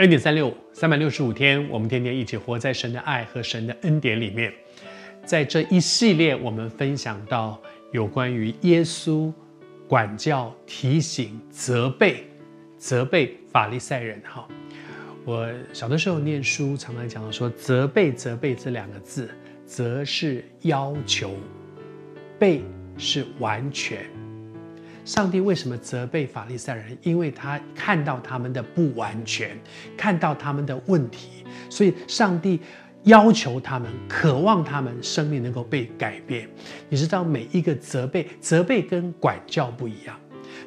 恩典三六五，三百六十五天，我们天天一起活在神的爱和神的恩典里面。在这一系列，我们分享到有关于耶稣管教、提醒、责备、责备法利赛人。哈，我小的时候念书，常常讲到说，责备、责备这两个字，责是要求，备是完全。上帝为什么责备法利赛人？因为他看到他们的不完全，看到他们的问题，所以上帝要求他们，渴望他们生命能够被改变。你知道，每一个责备，责备跟管教不一样。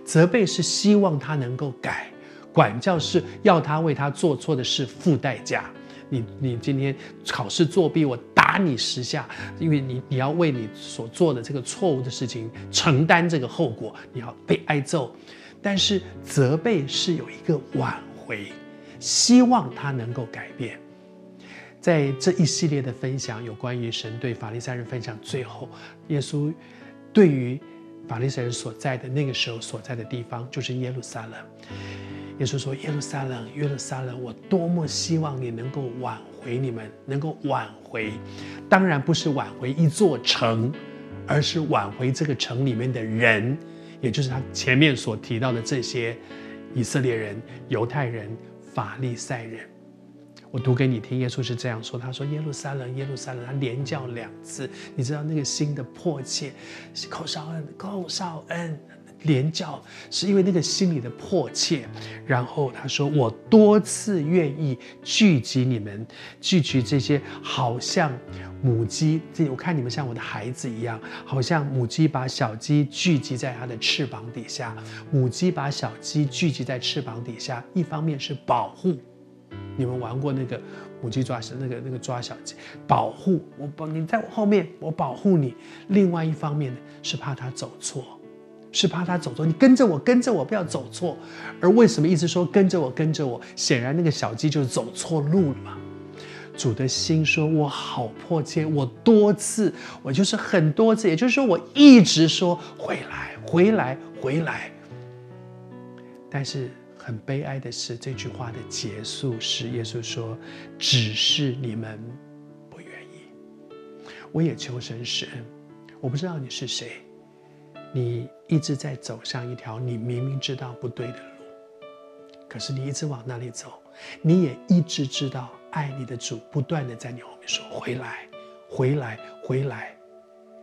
责备是希望他能够改，管教是要他为他做错的事付代价。你你今天考试作弊，我打你十下，因为你你要为你所做的这个错误的事情承担这个后果，你要被挨揍。但是责备是有一个挽回，希望他能够改变。在这一系列的分享，有关于神对法利赛人分享，最后耶稣对于法利赛人所在的那个时候所在的地方，就是耶路撒冷。耶稣说：“耶路撒冷，耶路撒冷，我多么希望你能够挽回你们，能够挽回。当然不是挽回一座城，而是挽回这个城里面的人，也就是他前面所提到的这些以色列人、犹太人、法利赛人。我读给你听，耶稣是这样说：他说，耶路撒冷，耶路撒冷，他连叫两次。你知道那个心的迫切，寇绍恩，寇绍恩。”连叫是因为那个心里的迫切，然后他说：“我多次愿意聚集你们，聚集这些好像母鸡，这我看你们像我的孩子一样，好像母鸡把小鸡聚集在它的翅膀底下，母鸡把小鸡聚集在翅膀底下，一方面是保护，你们玩过那个母鸡抓小那个那个抓小鸡，保护我保你在我后面，我保护你；另外一方面呢，是怕它走错。”是怕他走错，你跟着我，跟着我，不要走错。而为什么一直说跟着我，跟着我？显然那个小鸡就走错路了嘛。主的心说：“我好迫切，我多次，我就是很多次，也就是说，我一直说回来，回来，回来。”但是很悲哀的是，这句话的结束是耶稣说：“只是你们不愿意。”我也求神施恩，我不知道你是谁。你一直在走上一条你明明知道不对的路，可是你一直往那里走，你也一直知道爱你的主不断的在你后面说回来，回来，回来。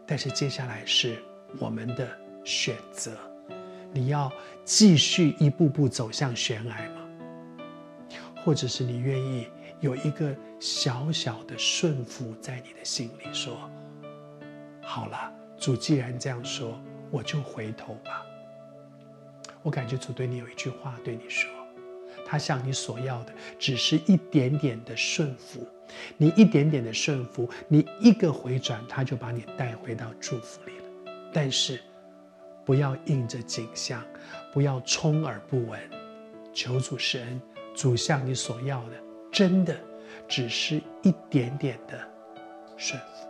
但是接下来是我们的选择，你要继续一步步走向悬崖吗？或者是你愿意有一个小小的顺服在你的心里，说好了，主既然这样说。我就回头吧。我感觉主对你有一句话对你说，他向你所要的只是一点点的顺服，你一点点的顺服，你一个回转，他就把你带回到祝福里了。但是，不要硬着颈项，不要充耳不闻，求主施恩，主向你所要的，真的只是一点点的顺服。